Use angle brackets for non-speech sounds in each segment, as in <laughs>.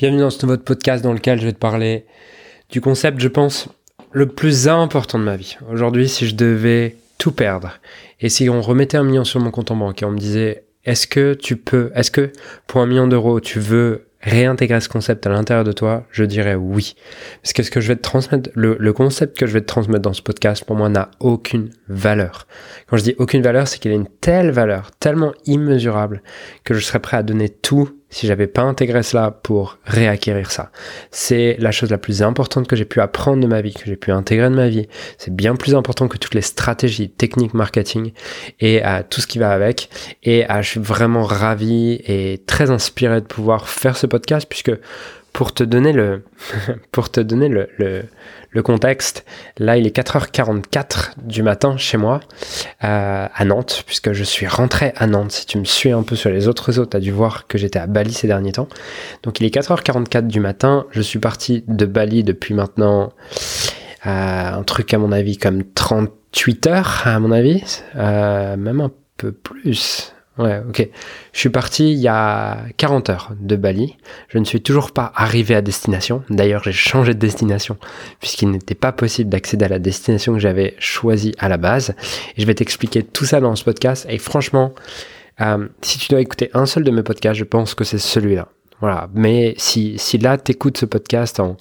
Bienvenue dans ce nouveau podcast dans lequel je vais te parler du concept, je pense, le plus important de ma vie. Aujourd'hui, si je devais tout perdre et si on remettait un million sur mon compte en banque et on me disait est-ce que tu peux, est-ce que pour un million d'euros, tu veux réintégrer ce concept à l'intérieur de toi, je dirais oui. Parce que ce que je vais te transmettre, le, le concept que je vais te transmettre dans ce podcast, pour moi, n'a aucune valeur. Quand je dis aucune valeur, c'est qu'il a une telle valeur, tellement immesurable, que je serais prêt à donner tout si j'avais pas intégré cela pour réacquérir ça. C'est la chose la plus importante que j'ai pu apprendre de ma vie, que j'ai pu intégrer de ma vie. C'est bien plus important que toutes les stratégies, techniques, marketing et à tout ce qui va avec. Et je suis vraiment ravi et très inspiré de pouvoir faire ce podcast puisque pour te donner <laughs> le, contexte, là il est 4h44 du matin chez moi euh, à Nantes, puisque je suis rentré à Nantes. Si tu me suis un peu sur les autres réseaux, tu as dû voir que j'étais à Bali ces derniers temps. Donc il est 4h44 du matin, je suis parti de Bali depuis maintenant euh, un truc à mon avis comme 38 heures à mon avis, euh, même un peu plus. Ouais, ok. Je suis parti il y a 40 heures de Bali. Je ne suis toujours pas arrivé à destination. D'ailleurs, j'ai changé de destination puisqu'il n'était pas possible d'accéder à la destination que j'avais choisie à la base. Et je vais t'expliquer tout ça dans ce podcast. Et franchement, euh, si tu dois écouter un seul de mes podcasts, je pense que c'est celui-là. Voilà. Mais si, si là, t'écoutes ce podcast en,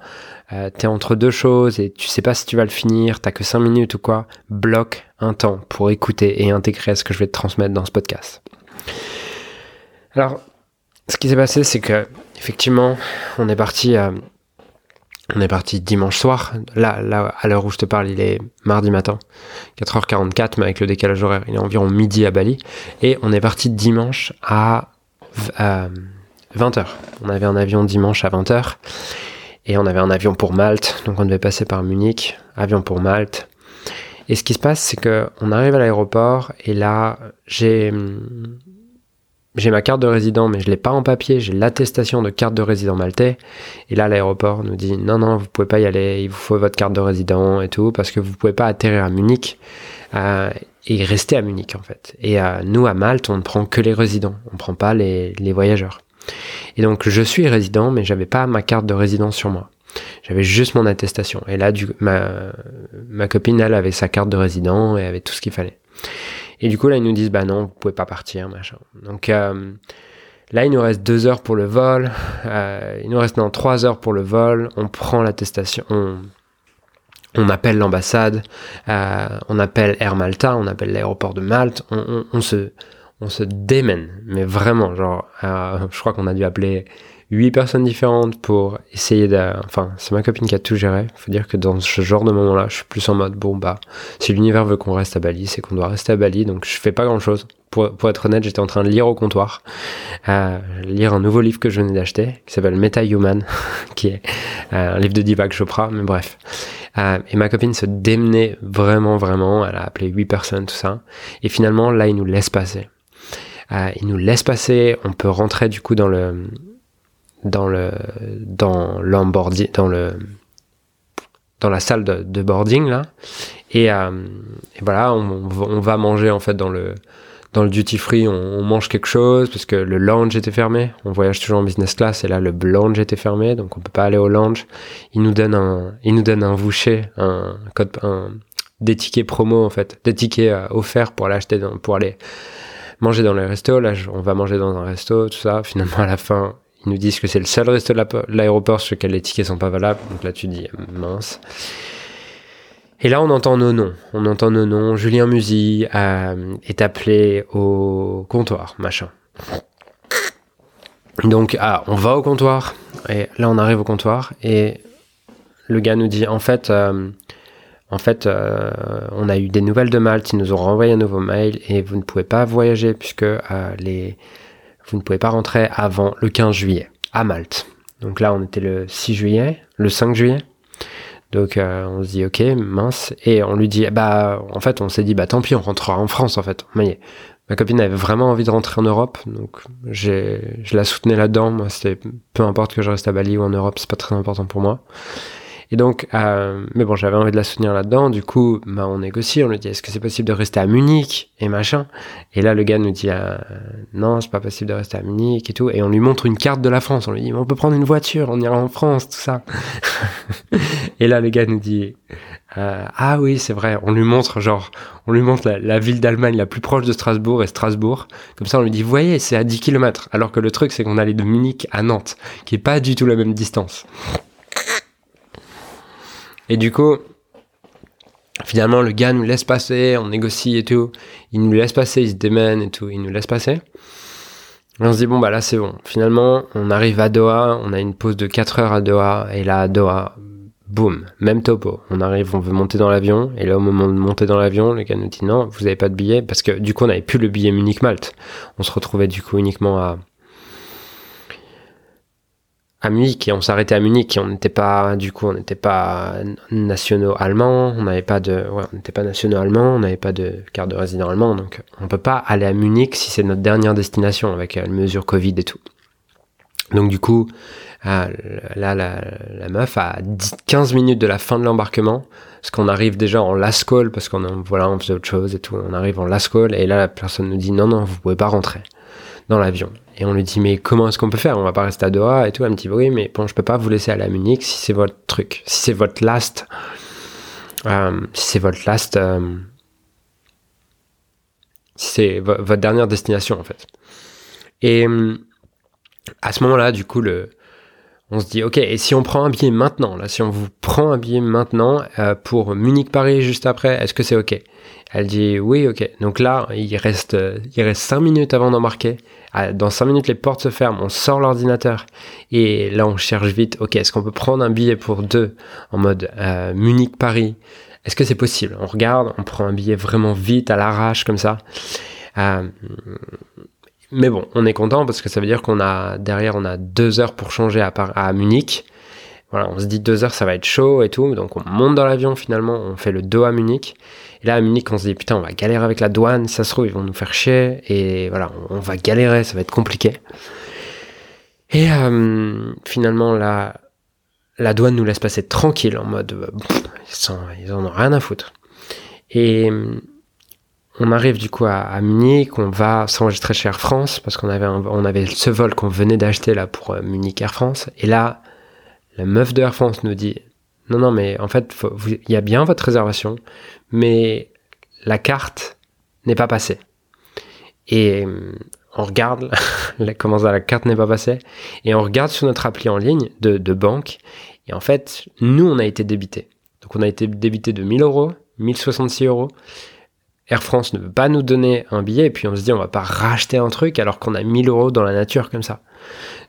euh, t'es entre deux choses et tu sais pas si tu vas le finir, t'as que 5 minutes ou quoi, bloque un temps pour écouter et intégrer ce que je vais te transmettre dans ce podcast. Alors, ce qui s'est passé, c'est que effectivement, on est parti, euh, on est parti dimanche soir. Là, là, à l'heure où je te parle, il est mardi matin, 4h44, mais avec le décalage horaire, il est environ midi à Bali. Et on est parti dimanche à, 20h. On avait un avion dimanche à 20h. Et on avait un avion pour Malte, donc on devait passer par Munich, avion pour Malte. Et ce qui se passe, c'est que on arrive à l'aéroport et là, j'ai ma carte de résident, mais je l'ai pas en papier, j'ai l'attestation de carte de résident maltais. Et là, l'aéroport nous dit non, non, vous pouvez pas y aller, il vous faut votre carte de résident et tout, parce que vous pouvez pas atterrir à Munich euh, et rester à Munich en fait. Et euh, nous, à Malte, on ne prend que les résidents, on prend pas les, les voyageurs. Et donc, je suis résident, mais j'avais pas ma carte de résident sur moi. J'avais juste mon attestation. Et là, ma, copine, elle avait sa carte de résident et avait tout ce qu'il fallait. Et du coup, là, ils nous disent, bah non, vous pouvez pas partir, machin. Donc euh, là, il nous reste deux heures pour le vol. Euh, il nous reste dans trois heures pour le vol. On prend l'attestation. On, appelle l'ambassade, euh, on appelle Air Malta, on appelle l'aéroport de Malte, on, se, on se démène, mais vraiment, genre, je crois qu'on a dû appeler huit personnes différentes pour essayer de... Enfin, c'est ma copine qui a tout géré. Faut dire que dans ce genre de moment-là, je suis plus en mode, bon, bah, si l'univers veut qu'on reste à Bali, c'est qu'on doit rester à Bali, donc je fais pas grand-chose. Pour, pour, être honnête, j'étais en train de lire au comptoir, euh, lire un nouveau livre que je venais d'acheter, qui s'appelle Meta Human, <laughs> qui est euh, un livre de Deepak Chopra, mais bref. Euh, et ma copine se démenait vraiment, vraiment, elle a appelé huit personnes, tout ça. Et finalement, là, il nous laisse passer. Euh, il nous laisse passer, on peut rentrer du coup dans le dans le dans l'onboarding dans le dans la salle de, de boarding là. Et, euh, et voilà on, on, va manger en fait dans le dans le duty free. On, on, mange quelque chose parce que le lounge était fermé. On voyage toujours en business class et là le lounge était fermé. Donc on peut pas aller au lounge. Il nous donne un il nous donne un voucher un code un des tickets promo en fait. Des tickets euh, offerts pour l'acheter pour aller manger dans les restos là on va manger dans un resto tout ça. Finalement à la fin ils nous disent que c'est le seul resto de l'aéroport sur lequel les tickets sont pas valables. Donc là, tu dis mince. Et là, on entend nos noms. On entend nos noms. Julien Musy euh, est appelé au comptoir, machin. Donc, ah, on va au comptoir. Et là, on arrive au comptoir. Et le gars nous dit, en fait, euh, en fait, euh, on a eu des nouvelles de Malte. Ils nous ont renvoyé un nouveau mail et vous ne pouvez pas voyager puisque les vous ne pouvez pas rentrer avant le 15 juillet à Malte. Donc là, on était le 6 juillet, le 5 juillet. Donc euh, on se dit ok mince et on lui dit bah en fait on s'est dit bah tant pis on rentrera en France en fait. Mais ma copine avait vraiment envie de rentrer en Europe donc je la soutenais là-dedans. Moi c'était peu importe que je reste à Bali ou en Europe c'est pas très important pour moi. Et donc, euh, mais bon, j'avais envie de la soutenir là-dedans. Du coup, bah, on négocie, on lui dit est-ce que c'est possible de rester à Munich et machin. Et là, le gars nous dit euh, non, c'est pas possible de rester à Munich et tout. Et on lui montre une carte de la France. On lui dit on peut prendre une voiture, on ira en France, tout ça. <laughs> et là, le gars nous dit euh, ah oui, c'est vrai. On lui montre genre, on lui montre la, ville d'Allemagne la plus proche de Strasbourg et Strasbourg. Comme ça, on lui dit voyez, c'est à 10 km. Alors que le truc, c'est qu'on allait de Munich à Nantes, qui est pas du tout la même distance. Et du coup, finalement, le gars nous laisse passer, on négocie et tout. Il nous laisse passer, il se démène et tout, il nous laisse passer. Et on se dit, bon, bah là, c'est bon. Finalement, on arrive à Doha, on a une pause de 4 heures à Doha, et là, à Doha, boum, même topo. On arrive, on veut monter dans l'avion, et là, au moment de monter dans l'avion, le gars nous dit, non, vous n'avez pas de billet, parce que du coup, on n'avait plus le billet Munich-Malte. On se retrouvait du coup uniquement à, à Munich et on s'arrêtait à Munich et on n'était pas du coup on n'était pas nationaux allemands. On n'avait pas de on n'était pas nationaux allemands on n'avait pas de carte de résident allemand. Donc on peut pas aller à Munich si c'est notre dernière destination avec euh, les mesures Covid et tout. Donc du coup euh, là la, meuf à 15 minutes de la fin de l'embarquement. Parce qu'on arrive déjà en last parce qu'on voilà on faisait autre chose et tout. On arrive en last et là la personne nous dit non non vous pouvez pas rentrer dans l'avion. Et on lui dit, mais comment est-ce qu'on peut faire? On va pas rester à Doha et tout. Me dit, oui, mais bon, je peux pas vous laisser aller à Munich si c'est votre truc, si c'est votre last, euh, si c'est votre last, euh, si c'est votre dernière destination en fait. Et euh, à ce moment-là, du coup, le, on se dit, ok, et si on prend un billet maintenant, là, si on vous prend un billet maintenant pour Munich-Paris juste après, est-ce que c'est ok? Elle dit, oui, ok. Donc là, il reste, il reste 5 minutes avant d'embarquer. Ah, dans 5 minutes, les portes se ferment, on sort l'ordinateur et là, on cherche vite. Ok, est-ce qu'on peut prendre un billet pour deux en mode euh, Munich-Paris? Est-ce que c'est possible? On regarde, on prend un billet vraiment vite à l'arrache comme ça. Mais bon, on est content parce que ça veut dire qu'on a derrière, on a deux heures pour changer à, à Munich. Voilà, on se dit deux heures, ça va être chaud et tout. Donc on monte dans l'avion finalement, on fait le dos à Munich. Et là, à Munich, on se dit, putain, on va galérer avec la douane, ça se trouve, ils vont nous faire chier. Et voilà, on, va galérer, ça va être compliqué. Et euh, finalement, la, la douane nous laisse passer tranquille, en mode, euh, ils, en ont rien à foutre. Et on arrive du coup à, Munich, on va s'enregistrer chez Air France, parce qu'on avait, avait ce vol qu'on venait d'acheter là pour euh, Munich Air France. Et là, la meuf de Air France nous dit, non, non, mais en fait, il y a bien votre réservation, mais la carte n'est pas passée. Et on regarde <laughs> comment la carte n'est pas passée, et on regarde sur notre appli en ligne de, de banque, et en fait, nous, on a été débité. Donc on a été débité de 1000 euros, 1066 euros. Air France ne veut pas nous donner un billet, et puis on se dit on va pas racheter un truc alors qu'on a 1000 euros dans la nature comme ça.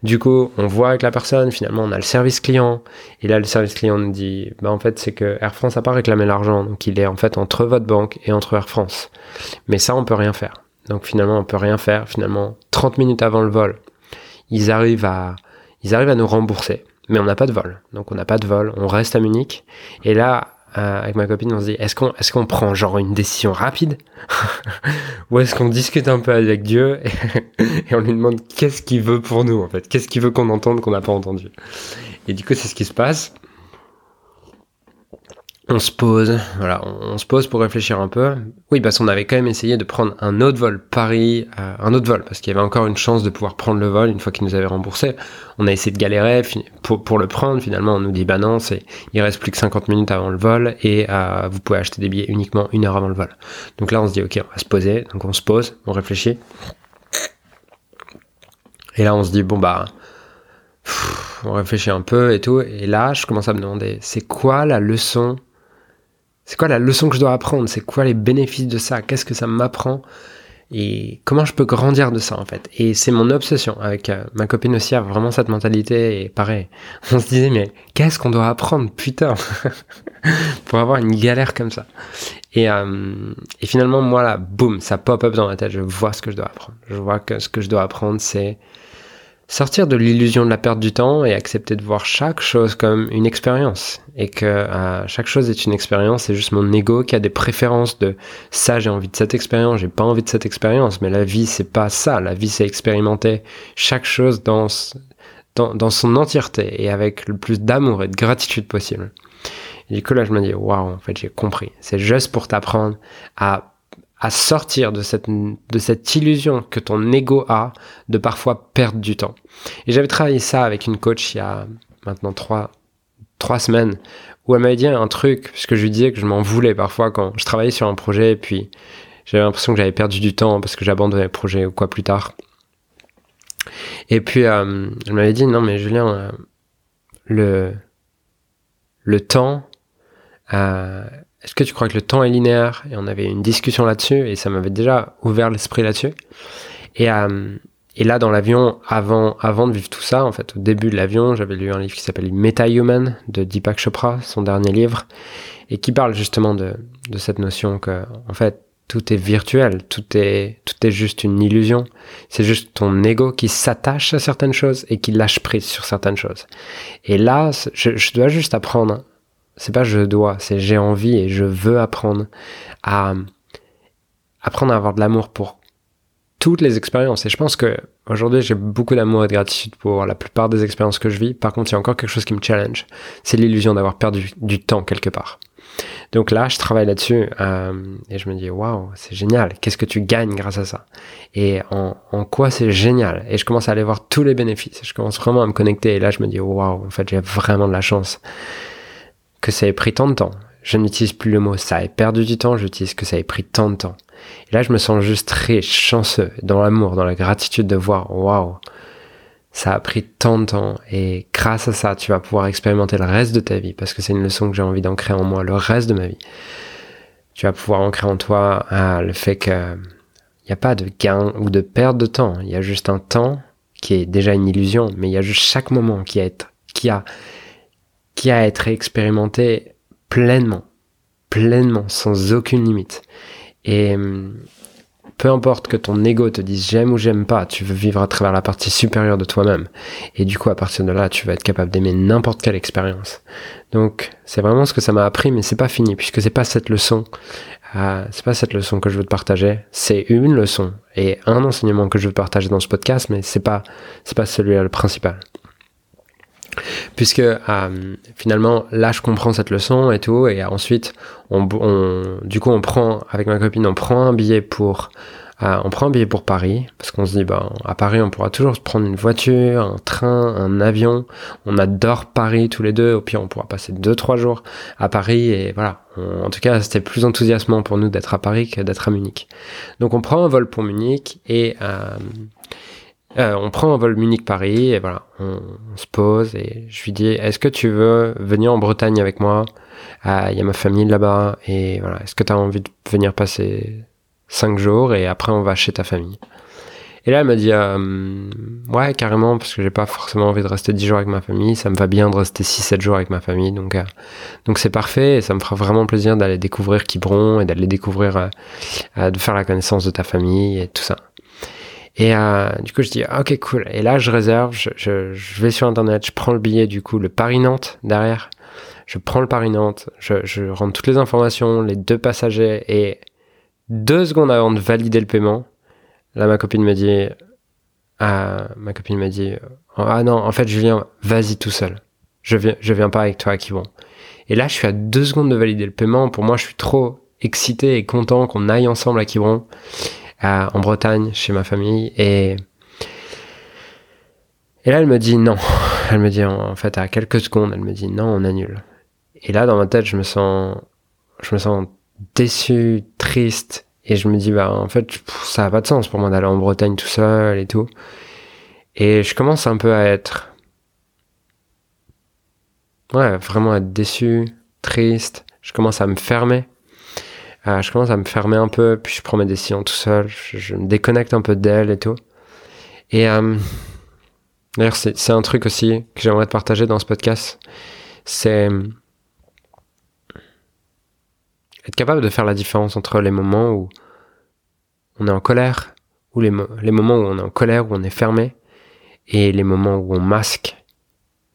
Du coup, on voit avec la personne, finalement, on a le service client. Et là, le service client nous dit, bah, en fait, c'est que Air France n'a pas réclamé l'argent. Donc, il est en fait entre votre banque et entre Air France. Mais ça, on peut rien faire. Donc, finalement, on peut rien faire. Finalement, 30 minutes avant le vol, ils arrivent à, ils arrivent à nous rembourser. Mais on n'a pas de vol. Donc, on n'a pas de vol. On reste à Munich. Et là, euh, avec ma copine, on se dit est-ce qu'on est-ce qu'on prend genre une décision rapide? <laughs> Ou est-ce qu'on discute un peu avec Dieu <laughs> et, on lui demande qu'est-ce qu'il veut pour nous en fait, qu'est-ce qu'il veut qu'on entende qu'on n'a pas entendu? Et du coup, c'est ce qui se passe on se pose, voilà, on, se pose pour réfléchir un peu. Oui, parce qu'on avait quand même essayé de prendre un autre vol Paris, euh, un autre vol, parce qu'il y avait encore une chance de pouvoir prendre le vol une fois qu'ils nous avaient remboursé. On a essayé de galérer pour, le prendre. Finalement, on nous dit bah non, c'est il reste plus que 50 minutes avant le vol et euh, vous pouvez acheter des billets uniquement une heure avant le vol. Donc là, on se dit ok, on va se poser. Donc on se pose, on réfléchit. Et là, on se dit bon bah on réfléchit un peu et tout. Et là, je commence à me demander c'est quoi la leçon c'est quoi la leçon que je dois apprendre? C'est quoi les bénéfices de ça? Qu'est-ce que ça m'apprend? Et comment je peux grandir de ça en fait? Et c'est mon obsession avec euh, ma copine aussi a vraiment cette mentalité et pareil. <laughs> On se disait mais qu'est-ce qu'on doit apprendre putain? <laughs> Pour avoir une galère comme ça et, euh, et finalement moi là boum ça pop up dans ma tête. Je vois ce que je dois apprendre. Je vois que ce que je dois apprendre c'est sortir de l'illusion de la perte du temps et accepter de voir chaque chose comme une expérience et que euh, chaque chose est une expérience c'est juste mon ego qui a des préférences de ça j'ai envie de cette expérience j'ai pas envie de cette expérience mais la vie c'est pas ça la vie c'est expérimenter chaque chose dans dans, dans son entièreté et avec le plus d'amour et de gratitude possible. Et du coup, là, je me dis, waouh, en fait, j'ai compris. C'est juste pour t'apprendre à, à sortir de cette, de cette illusion que ton ego a de parfois perdre du temps. Et j'avais travaillé ça avec une coach il y a maintenant trois, trois semaines où elle m'avait dit un truc, puisque je lui disais que je m'en voulais parfois quand je travaillais sur un projet et puis j'avais l'impression que j'avais perdu du temps parce que j'abandonnais le projet ou quoi plus tard. Et puis, euh, elle m'avait dit, non mais Julien, euh, le, le temps, euh, est-ce que tu crois que le temps est linéaire? Et on avait une discussion là-dessus et ça m'avait déjà ouvert l'esprit là-dessus. Et, euh, et là, dans l'avion, avant, avant de vivre tout ça, en fait, au début de l'avion, j'avais lu un livre qui s'appelle Meta Human de Deepak Chopra, son dernier livre, et qui parle justement de, de cette notion que, en fait, tout est virtuel, tout est, tout est juste une illusion. C'est juste ton ego qui s'attache à certaines choses et qui lâche prise sur certaines choses. Et là, je, je dois juste apprendre c'est pas je dois, c'est j'ai envie et je veux apprendre à apprendre à avoir de l'amour pour toutes les expériences. Et je pense que aujourd'hui, j'ai beaucoup d'amour et de gratitude pour la plupart des expériences que je vis. Par contre, il y a encore quelque chose qui me challenge. C'est l'illusion d'avoir perdu du temps quelque part. Donc là, je travaille là-dessus euh, et je me dis waouh, c'est génial. Qu'est-ce que tu gagnes grâce à ça? Et en, en quoi c'est génial? Et je commence à aller voir tous les bénéfices. Je commence vraiment à me connecter et là, je me dis waouh, en fait, j'ai vraiment de la chance que ça ait pris tant de temps. Je n'utilise plus le mot ça ait perdu du temps, j'utilise que ça ait pris tant de temps. Et là, je me sens juste très chanceux dans l'amour, dans la gratitude de voir, waouh, ça a pris tant de temps et grâce à ça, tu vas pouvoir expérimenter le reste de ta vie parce que c'est une leçon que j'ai envie d'ancrer en moi le reste de ma vie. Tu vas pouvoir ancrer en toi ah, le fait que n'y a pas de gain ou de perte de temps. Il y a juste un temps qui est déjà une illusion, mais il y a juste chaque moment qui qui a qui a à être expérimenté pleinement, pleinement, sans aucune limite. Et hum, peu importe que ton ego te dise j'aime ou j'aime pas, tu veux vivre à travers la partie supérieure de toi-même. Et du coup, à partir de là, tu vas être capable d'aimer n'importe quelle expérience. Donc, c'est vraiment ce que ça m'a appris, mais c'est pas fini, puisque c'est pas cette leçon, euh, c'est pas cette leçon que je veux te partager. C'est une leçon et un enseignement que je veux partager dans ce podcast, mais c'est pas, c'est pas celui-là le principal puisque euh, finalement là je comprends cette leçon et tout et ensuite on, du coup on prend avec ma copine on prend un billet pour euh, on prend un billet pour Paris parce qu'on se dit ben à Paris on pourra toujours prendre une voiture un train un avion. On adore Paris tous les deux. Au pire on pourra passer deux trois jours à Paris et voilà. En tout cas c'était plus enthousiasmant pour nous d'être à Paris que d'être à Munich. Donc on prend un vol pour Munich et euh, euh, on prend un vol Munich-Paris et voilà, on, se pose et je lui dis est-ce que tu veux venir en Bretagne avec moi? Euh, Il y a ma famille là-bas et voilà, est-ce que tu as envie de venir passer 5 jours et après on va chez ta famille? Et là elle m'a dit euh, ouais carrément parce que j'ai pas forcément envie de rester 10 jours avec ma famille, ça me va bien de rester 6-7 jours avec ma famille donc donc c'est parfait et ça me fera vraiment plaisir d'aller découvrir Quiberon et d'aller découvrir de faire la connaissance de ta famille et tout ça. Et euh, du coup, je dis, ok, cool. Et là, je réserve, je, vais sur Internet, je prends le billet, du coup, le Paris-Nantes derrière. Je prends le Paris-Nantes, je, je rentre toutes les informations, les deux passagers, et deux secondes avant de valider le paiement, là, ma copine me dit, ah, ma copine m'a dit, ah non, en fait, Julien, vas-y tout seul. Je viens, je viens pas avec toi à Kibon. Et là, je suis à deux secondes de valider le paiement. Pour moi, je suis trop excité et content qu'on aille ensemble à Quiberon en Bretagne, chez ma famille. Et, et là, elle me dit non. <laughs> Elle me dit, en, fait, à quelques secondes, elle me dit non, on annule. Et là, dans ma tête, je me sens, je me sens déçu, triste. Et je me dis, bah, en fait, ça n'a pas de sens pour moi d'aller en Bretagne tout seul et tout. Et je commence un peu à être, ouais, vraiment être déçu, triste. Je commence à me fermer euh, je commence à me fermer un peu, puis je prends mes décisions tout seul, je, me déconnecte un peu d'elle et tout. Et euh, d'ailleurs, c'est un truc aussi que j'aimerais te partager dans ce podcast, c'est être capable de faire la différence entre les moments où on est en colère, ou les, les moments où on est en colère, où on est fermé, et les moments où on masque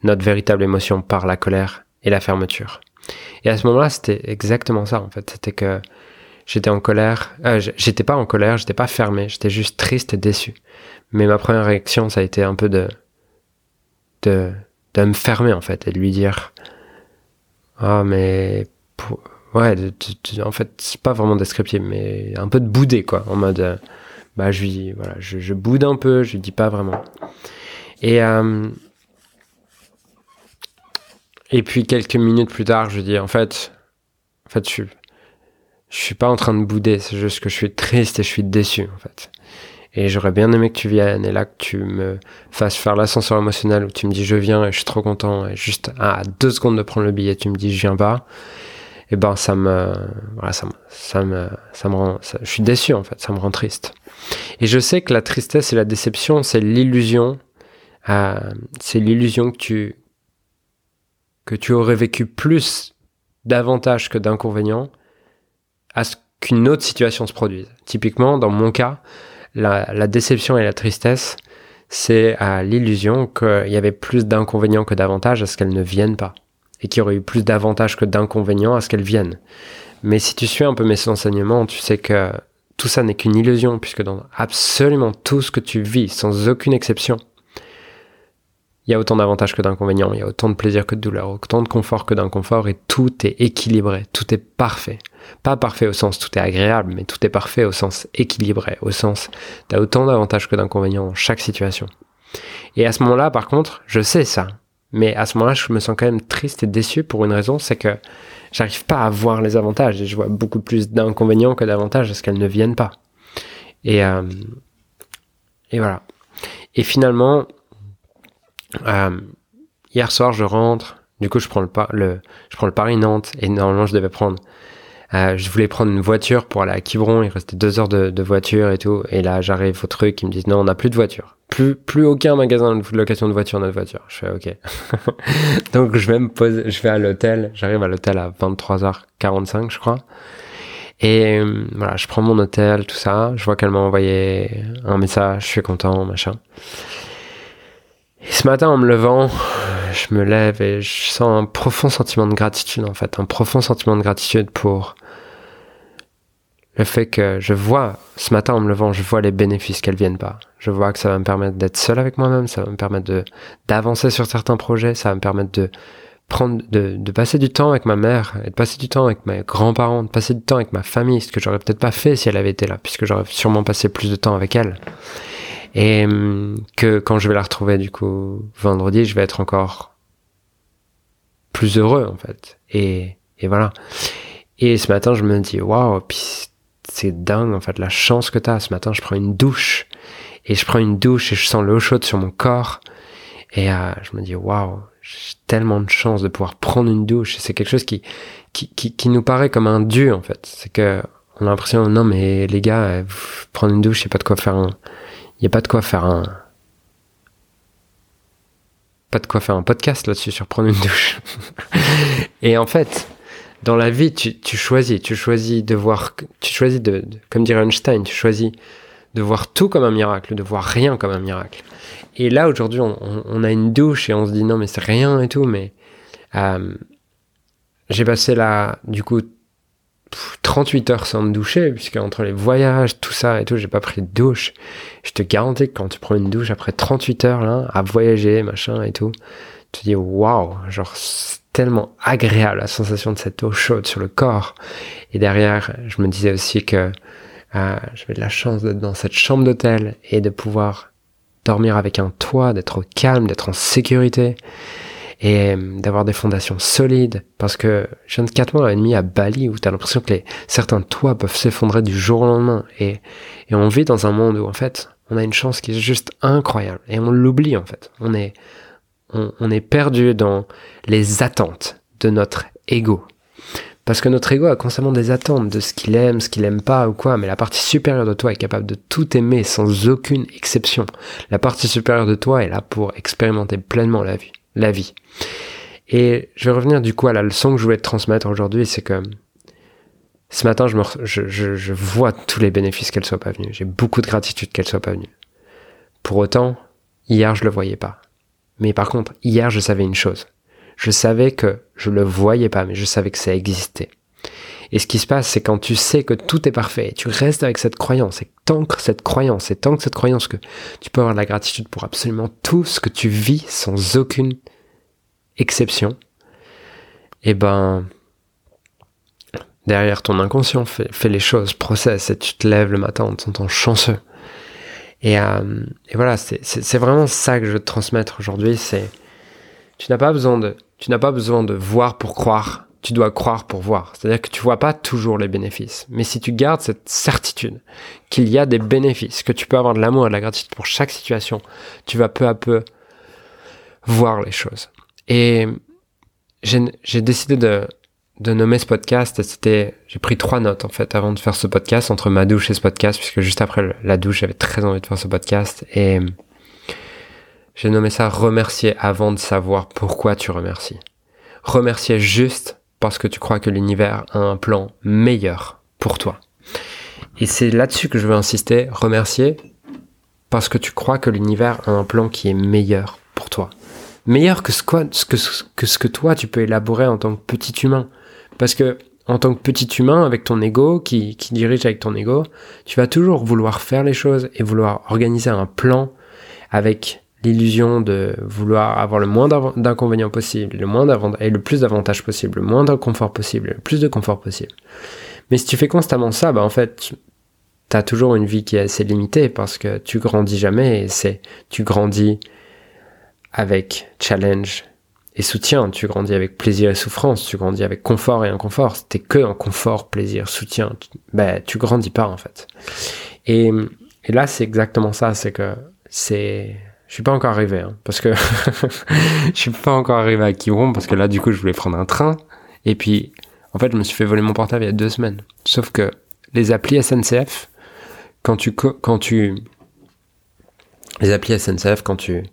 notre véritable émotion par la colère et la fermeture. Et à ce moment-là, c'était exactement ça, en fait. C'était que j'étais en colère. Euh, j'étais pas en colère, j'étais pas fermé, j'étais juste triste et déçu. Mais ma première réaction, ça a été un peu de de, de me fermer en fait et de lui dire ah mais ouais en fait c'est pas vraiment descriptif mais un peu de bouder quoi en mode euh, bah je lui voilà je, boude un peu je lui dis pas vraiment et euh, et puis quelques minutes plus tard je dis en fait en fait je suis suis pas en train de bouder c'est juste que je suis triste et je suis déçu en fait et j'aurais bien aimé que tu viennes et là que tu me fasses faire l'ascenseur émotionnel où tu me dis je viens et je suis trop content et juste à deux secondes de prendre le billet tu me dis je viens pas. Et ben ça me voilà ça me ça me ça me rend je suis déçu en fait ça me rend triste. Et je sais que la tristesse et la déception c'est l'illusion euh, c'est l'illusion que tu que tu aurais vécu plus d'avantages que d'inconvénients à ce qu'une autre situation se produise. Typiquement dans mon cas la, déception et la tristesse, c'est à l'illusion qu'il y avait plus d'inconvénients que d'avantages à ce qu'elles ne viennent pas. Et qu'il y aurait eu plus d'avantages que d'inconvénients à ce qu'elles viennent. Mais si tu suis un peu mes enseignements, tu sais que tout ça n'est qu'une illusion, puisque dans absolument tout ce que tu vis, sans aucune exception, il y a autant d'avantages que d'inconvénients, il y a autant de plaisir que de douleur, autant de confort que d'inconfort, et tout est équilibré, tout est parfait. Pas parfait au sens tout est agréable, mais tout est parfait au sens équilibré, au sens t'as autant d'avantages que d'inconvénients dans chaque situation. Et à ce moment-là, par contre, je sais ça. Mais à ce moment-là, je me sens quand même triste et déçu pour une raison, c'est que j'arrive pas à voir les avantages et je vois beaucoup plus d'inconvénients que d'avantages parce qu'elles ne viennent pas. Et, euh, et voilà. Et finalement, euh, hier soir, je rentre. Du coup, je prends le, le, je prends le Paris-Nantes et normalement, je devais prendre. Euh, je voulais prendre une voiture pour aller à Quiberon. Il restait deux heures de, voiture et tout. Et là, j'arrive au truc. Ils me disent non, on n'a plus de voiture. Plus, plus aucun magasin de location de voiture notre voiture. Je fais ok. <laughs> Donc, je vais me poser. Je vais à l'hôtel. J'arrive à l'hôtel à 23h45, je crois. Et euh, voilà, je prends mon hôtel, tout ça. Je vois qu'elle m'a envoyé un message. Je suis content, machin. Et ce matin, en me levant, je me lève et je sens un profond sentiment de gratitude, en fait, un profond sentiment de gratitude pour le fait que je vois, ce matin en me levant, je vois les bénéfices qu'elles viennent pas. Je vois que ça va me permettre d'être seul avec moi-même, ça va me permettre de, d'avancer sur certains projets, ça va me permettre de prendre, de, de passer du temps avec ma mère, et de passer du temps avec mes grands-parents, de passer du temps avec ma famille, ce que j'aurais peut-être pas fait si elle avait été là, puisque j'aurais sûrement passé plus de temps avec elle. Et hum, que quand je vais la retrouver du coup vendredi, je vais être encore plus heureux en fait. Et, et voilà. Et ce matin, je me dis waouh, c'est dingue en fait la chance que tu as. Ce matin, je prends une douche et je prends une douche et je sens l'eau chaude sur mon corps. Et euh, je me dis waouh, j'ai tellement de chance de pouvoir prendre une douche. C'est quelque chose qui, qui, qui, qui, nous paraît comme un dû en fait. C'est que on a l'impression non mais les gars, euh, prendre une douche, c'est pas de quoi faire un il n'y a pas de quoi faire un. Pas de quoi faire un podcast là-dessus sur prendre une douche. <laughs> et en fait, dans la vie, tu, tu, choisis. Tu choisis de voir. Tu choisis de, Comme dirait Einstein, tu choisis de voir tout comme un miracle, de voir rien comme un miracle. Et là, aujourd'hui, on, on, a une douche et on se dit non, mais c'est rien et tout, mais. Euh, j'ai passé là, du coup, 38 heures sans me doucher, puisque entre les voyages, tout ça et tout, j'ai pas pris de douche. Je te garantis que quand tu prends une douche après 38 heures, là, à voyager, machin et tout, tu te dis waouh, genre, c'est tellement agréable la sensation de cette eau chaude sur le corps. Et derrière, je me disais aussi que euh, j'avais de la chance d'être dans cette chambre d'hôtel et de pouvoir dormir avec un toit, d'être au calme, d'être en sécurité et euh, d'avoir des fondations solides. Parce que je viens de 4 mois et demi à Bali où tu as l'impression que les, certains toits peuvent s'effondrer du jour au lendemain. Et, et on vit dans un monde où en fait on a une chance qui est juste incroyable. Et on l'oublie en fait. On est on, on est perdu dans les attentes de notre ego. Parce que notre ego a constamment des attentes de ce qu'il aime, ce qu'il aime pas ou quoi, mais la partie supérieure de toi est capable de tout aimer sans aucune exception. La partie supérieure de toi est là pour expérimenter pleinement la vie la vie. Et je vais revenir du coup à la leçon que je voulais te transmettre aujourd'hui, c'est que ce matin, je, je, vois tous les bénéfices qu'elle soit pas venue. J'ai beaucoup de gratitude qu'elle soit pas venue. Pour autant, hier, je le voyais pas. Mais par contre, hier, je savais une chose. Je savais que je le voyais pas, mais je savais que ça existait. Et ce qui se passe, c'est quand tu sais que tout est parfait, tu restes avec cette croyance, et t'ancres cette croyance, et tant que cette croyance que tu peux avoir de la gratitude pour absolument tout ce que tu vis sans aucune exception, et eh ben, derrière ton inconscient fait, les choses, processe, et tu te lèves le matin en te sentant chanceux. Et, euh, voilà, c'est vraiment ça que je veux te transmettre aujourd'hui, c'est tu n'as pas besoin de tu n'as pas besoin de voir pour croire, tu dois croire pour voir. C'est-à-dire que tu vois pas toujours les bénéfices. Mais si tu gardes cette certitude qu'il y a des bénéfices, que tu peux avoir de l'amour et de la gratitude pour chaque situation, tu vas peu à peu voir les choses. Et j'ai décidé de, de nommer ce podcast, c'était, j'ai pris trois notes en fait avant de faire ce podcast, entre ma douche et ce podcast, puisque juste après la douche, j'avais très envie de faire ce podcast. Et j'ai nommé ça remercier avant de savoir pourquoi tu remercies. Remercier juste parce que tu crois que l'univers a un plan meilleur pour toi. Et c'est là-dessus que je veux insister, remercier parce que tu crois que l'univers a un plan qui est meilleur pour toi. Meilleur que ce, que, que ce que toi tu peux élaborer en tant que petit humain. Parce que en tant que petit humain, avec ton ego, qui, qui dirige avec ton ego, tu vas toujours vouloir faire les choses et vouloir organiser un plan avec l'illusion de vouloir avoir le moins d'inconvénients possible, le moins et le plus d'avantages possible, le moins d'inconfort possible, le plus de confort possible. Mais si tu fais constamment ça, bah en fait, tu as toujours une vie qui est assez limitée parce que tu grandis jamais et c'est tu grandis avec challenge et soutien, tu grandis avec plaisir et souffrance, tu grandis avec confort et inconfort. T'es que en confort, plaisir, soutien, bah, tu grandis pas en fait. Et, et là, c'est exactement ça, c'est que c'est je suis pas encore arrivé, hein, parce que <laughs> je suis pas encore arrivé à Quiron, parce que là, du coup, je voulais prendre un train. Et puis, en fait, je me suis fait voler mon portable il y a deux semaines. Sauf que les applis SNCF, quand tu, quand tu, les applis SNCF, quand tu,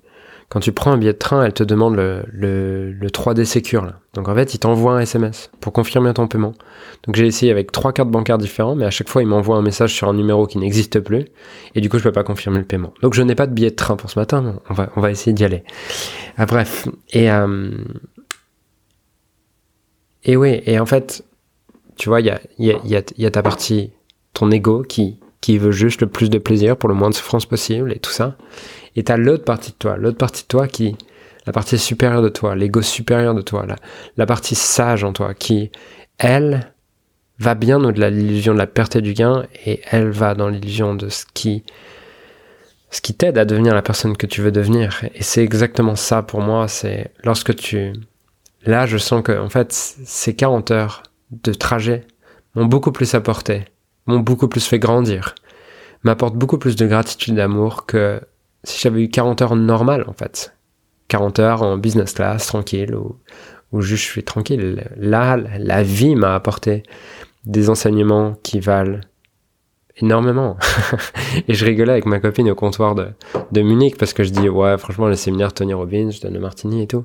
quand tu prends un billet de train, elle te demande le, le, 3D Secure. Là. Donc en fait, il t'envoie un SMS pour confirmer ton paiement. Donc j'ai essayé avec trois cartes bancaires différentes, mais à chaque fois, il m'envoie un message sur un numéro qui n'existe plus. Et du coup, je peux pas confirmer le paiement. Donc je n'ai pas de billet de train pour ce matin. On va, on va essayer d'y aller. Ah, bref. Et, euh, et oui, et en fait, tu vois, il y a, y, a, y, a, y a ta partie, ton ego qui, qui veut juste le plus de plaisir pour le moins de souffrance possible et tout ça. Et t'as l'autre partie de toi, l'autre partie de toi qui, la partie supérieure de toi, l'ego supérieur de toi, la, la partie sage en toi, qui, elle, va bien au-delà de l'illusion de la perte et du gain, et elle va dans l'illusion de ce qui, ce qui t'aide à devenir la personne que tu veux devenir. Et c'est exactement ça pour moi, c'est lorsque tu, là, je sens que, en fait, ces 40 heures de trajet m'ont beaucoup plus apporté, m'ont beaucoup plus fait grandir, m'apportent beaucoup plus de gratitude d'amour que si j'avais eu 40 heures normales, en fait. 40 heures en business class, tranquille, ou, juste je suis tranquille. Là, la vie m'a apporté des enseignements qui valent énormément. <laughs> et je rigolais avec ma copine au comptoir de, de Munich parce que je dis, ouais, franchement, le séminaire Tony Robbins, je donne le martini et tout.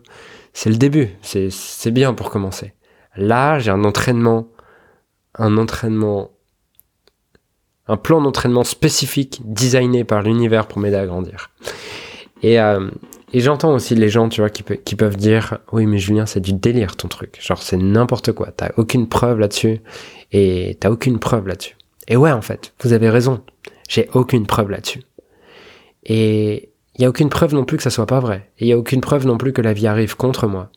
C'est le début. C'est, c'est bien pour commencer. Là, j'ai un entraînement, un entraînement un plan d'entraînement spécifique designé par l'univers pour m'aider à grandir. Et, euh, j'entends aussi les gens, tu vois, qui, qui peuvent dire Oui, mais Julien, c'est du délire ton truc. Genre, c'est n'importe quoi. T'as aucune preuve là-dessus. Et t'as aucune preuve là-dessus. Et ouais, en fait, vous avez raison. J'ai aucune preuve là-dessus. Et il n'y a aucune preuve non plus que ça soit pas vrai. Et il n'y a aucune preuve non plus que la vie arrive contre moi.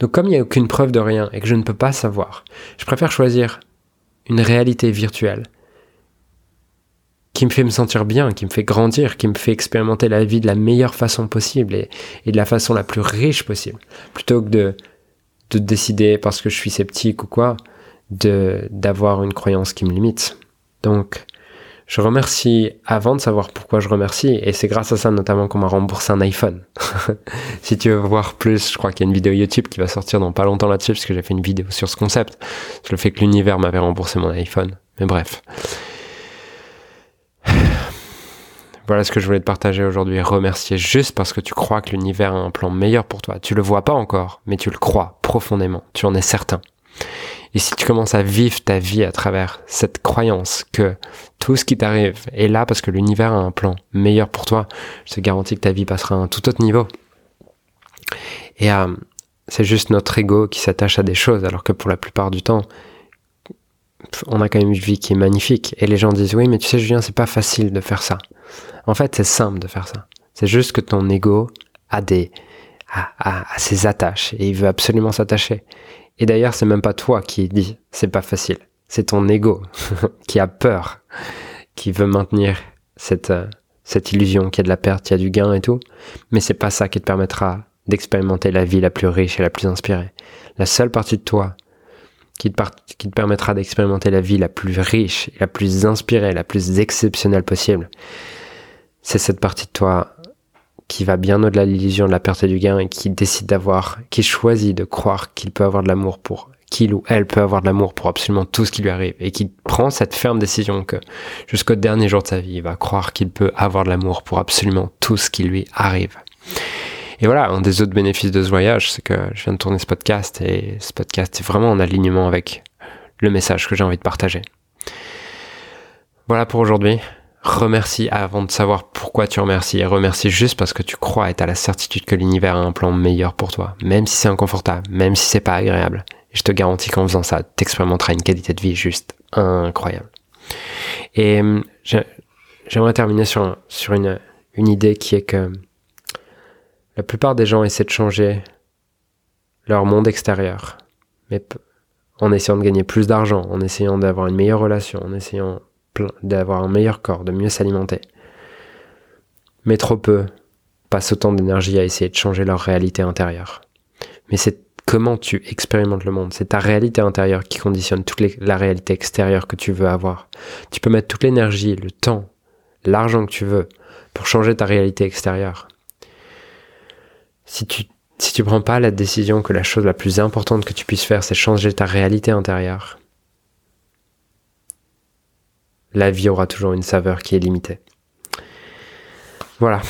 Donc, comme il n'y a aucune preuve de rien et que je ne peux pas savoir, je préfère choisir une réalité virtuelle qui me fait me sentir bien, qui me fait grandir, qui me fait expérimenter la vie de la meilleure façon possible et, de la façon la plus riche possible. Plutôt que de, de décider parce que je suis sceptique ou quoi, de, d'avoir une croyance qui me limite. Donc, je remercie avant de savoir pourquoi je remercie, et c'est grâce à ça notamment qu'on m'a remboursé un iPhone. <laughs> si tu veux voir plus, je crois qu'il y a une vidéo YouTube qui va sortir dans pas longtemps là-dessus, parce que j'ai fait une vidéo sur ce concept, sur le fait que l'univers m'avait remboursé mon iPhone. Mais bref. Voilà ce que je voulais te partager aujourd'hui. Remercier juste parce que tu crois que l'univers a un plan meilleur pour toi. Tu le vois pas encore, mais tu le crois profondément. Tu en es certain. Et si tu commences à vivre ta vie à travers cette croyance que tout ce qui t'arrive est là parce que l'univers a un plan meilleur pour toi, je te garantis que ta vie passera à un tout autre niveau. Et euh, c'est juste notre ego qui s'attache à des choses, alors que pour la plupart du temps, on a quand même une vie qui est magnifique. Et les gens disent, oui, mais tu sais, Julien, c'est pas facile de faire ça. En fait, c'est simple de faire ça. C'est juste que ton ego a des, a, ses attaches et il veut absolument s'attacher. Et d'ailleurs, c'est même pas toi qui dit, c'est pas facile. C'est ton ego <laughs> qui a peur, qui veut maintenir cette, euh, cette illusion qu'il y a de la perte, il y a du gain et tout. Mais c'est pas ça qui te permettra d'expérimenter la vie la plus riche et la plus inspirée. La seule partie de toi qui te, qui te permettra d'expérimenter la vie la plus riche, la plus inspirée, la plus exceptionnelle possible, c'est cette partie de toi qui va bien au-delà de l'illusion de la perte et du gain et qui décide d'avoir, qui choisit de croire qu'il peut avoir de l'amour pour, qu'il ou elle peut avoir de l'amour pour absolument tout ce qui lui arrive et qui prend cette ferme décision que jusqu'au dernier jour de sa vie, il va croire qu'il peut avoir de l'amour pour absolument tout ce qui lui arrive. Et voilà, un des autres bénéfices de ce voyage, c'est que je viens de tourner ce podcast et ce podcast est vraiment en alignement avec le message que j'ai envie de partager. Voilà pour aujourd'hui. Remercie avant de savoir pourquoi tu remercies et remercie juste parce que tu crois et tu as la certitude que l'univers a un plan meilleur pour toi, même si c'est inconfortable, même si c'est pas agréable. Et je te garantis qu'en faisant ça, tu expérimenteras une qualité de vie juste incroyable. Et hum, j'aimerais terminer sur, sur une, une idée qui est que la plupart des gens essaient de changer leur monde extérieur, mais en essayant de gagner plus d'argent, en essayant d'avoir une meilleure relation, en essayant d'avoir un meilleur corps, de mieux s'alimenter. Mais trop peu passent autant d'énergie à essayer de changer leur réalité intérieure. Mais c'est comment tu expérimentes le monde, c'est ta réalité intérieure qui conditionne toute la réalité extérieure que tu veux avoir. Tu peux mettre toute l'énergie, le temps, l'argent que tu veux pour changer ta réalité extérieure si tu si tu prends pas la décision que la chose la plus importante que tu puisses faire, c'est changer ta réalité intérieure, la vie aura toujours une saveur qui est limitée. Voilà.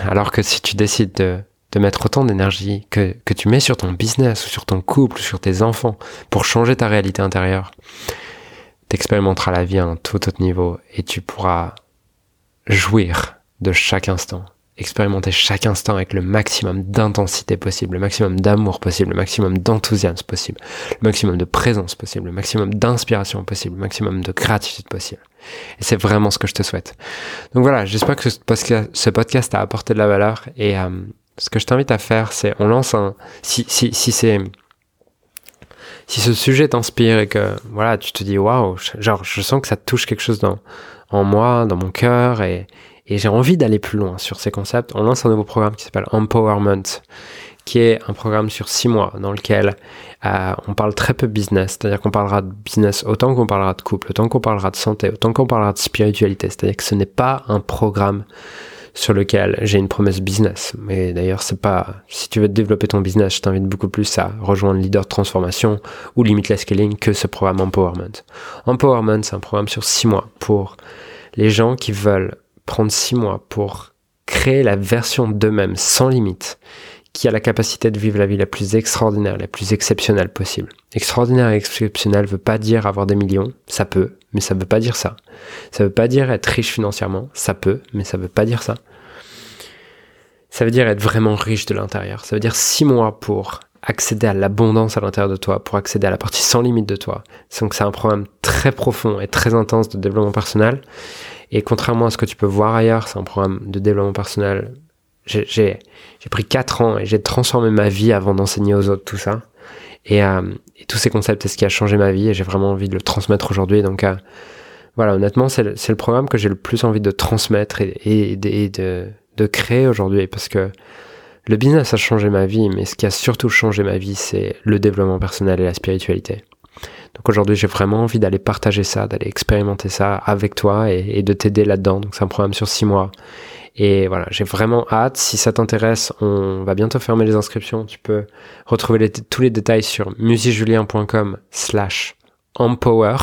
Alors que si tu décides de, mettre autant d'énergie que, que tu mets sur ton business ou sur ton couple ou sur tes enfants pour changer ta réalité intérieure, t'expérimenteras la vie à un tout autre niveau et tu pourras jouir de chaque instant expérimenter chaque instant avec le maximum d'intensité possible, le maximum d'amour possible, le maximum d'enthousiasme possible, le maximum de présence possible, le maximum d'inspiration possible, le maximum de gratitude possible. Et c'est vraiment ce que je te souhaite. Donc voilà, j'espère que ce podcast, a apporté de la valeur et euh, ce que je t'invite à faire, c'est on lance un si si si c'est si ce sujet t'inspire et que voilà, tu te dis waouh, genre je sens que ça touche quelque chose dans en moi, dans mon cœur et et j'ai envie d'aller plus loin sur ces concepts. On lance un nouveau programme qui s'appelle Empowerment, qui est un programme sur six mois dans lequel euh, on parle très peu business, c'est-à-dire qu'on parlera de business autant qu'on parlera de couple, autant qu'on parlera de santé, autant qu'on parlera de spiritualité. C'est-à-dire que ce n'est pas un programme sur lequel j'ai une promesse business. Mais d'ailleurs, c'est pas, si tu veux développer ton business, je t'invite beaucoup plus à rejoindre Leader de Transformation ou Limitless Scaling que ce programme Empowerment. Empowerment, c'est un programme sur six mois pour les gens qui veulent prendre six mois pour créer la version d'eux-mêmes sans limite, qui a la capacité de vivre la vie la plus extraordinaire, la plus exceptionnelle possible. Extraordinaire et exceptionnel veut pas dire avoir des millions, ça peut, mais ça veut pas dire ça. Ça veut pas dire être riche financièrement, ça peut, mais ça veut pas dire ça. Ça veut dire être vraiment riche de l'intérieur. Ça veut dire six mois pour accéder à l'abondance à l'intérieur de toi, pour accéder à la partie sans limite de toi. Donc c'est un programme très profond et très intense de développement personnel et contrairement à ce que tu peux voir ailleurs, c'est un programme de développement personnel. J'ai pris 4 ans et j'ai transformé ma vie avant d'enseigner aux autres tout ça. Et, euh, tous ces concepts, c'est ce qui a changé ma vie et j'ai vraiment envie de le transmettre aujourd'hui. Donc euh, voilà, honnêtement, c'est le, le, programme que j'ai le plus envie de transmettre et, et, et de, de créer aujourd'hui parce que le business a changé ma vie, mais ce qui a surtout changé ma vie, c'est le développement personnel et la spiritualité. Donc aujourd'hui, j'ai vraiment envie d'aller partager ça, d'aller expérimenter ça avec toi et, de t'aider là-dedans. Donc c'est un programme sur six mois. Et voilà, j'ai vraiment hâte. Si ça t'intéresse, on va bientôt fermer les inscriptions. Tu peux retrouver tous les détails sur musijulien.com slash empower.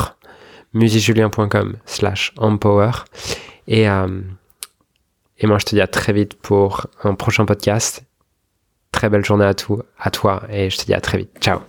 musijulien.com slash empower. Et, euh, et moi, je te dis à très vite pour un prochain podcast. Très belle journée à, tout, à toi et je te dis à très vite. Ciao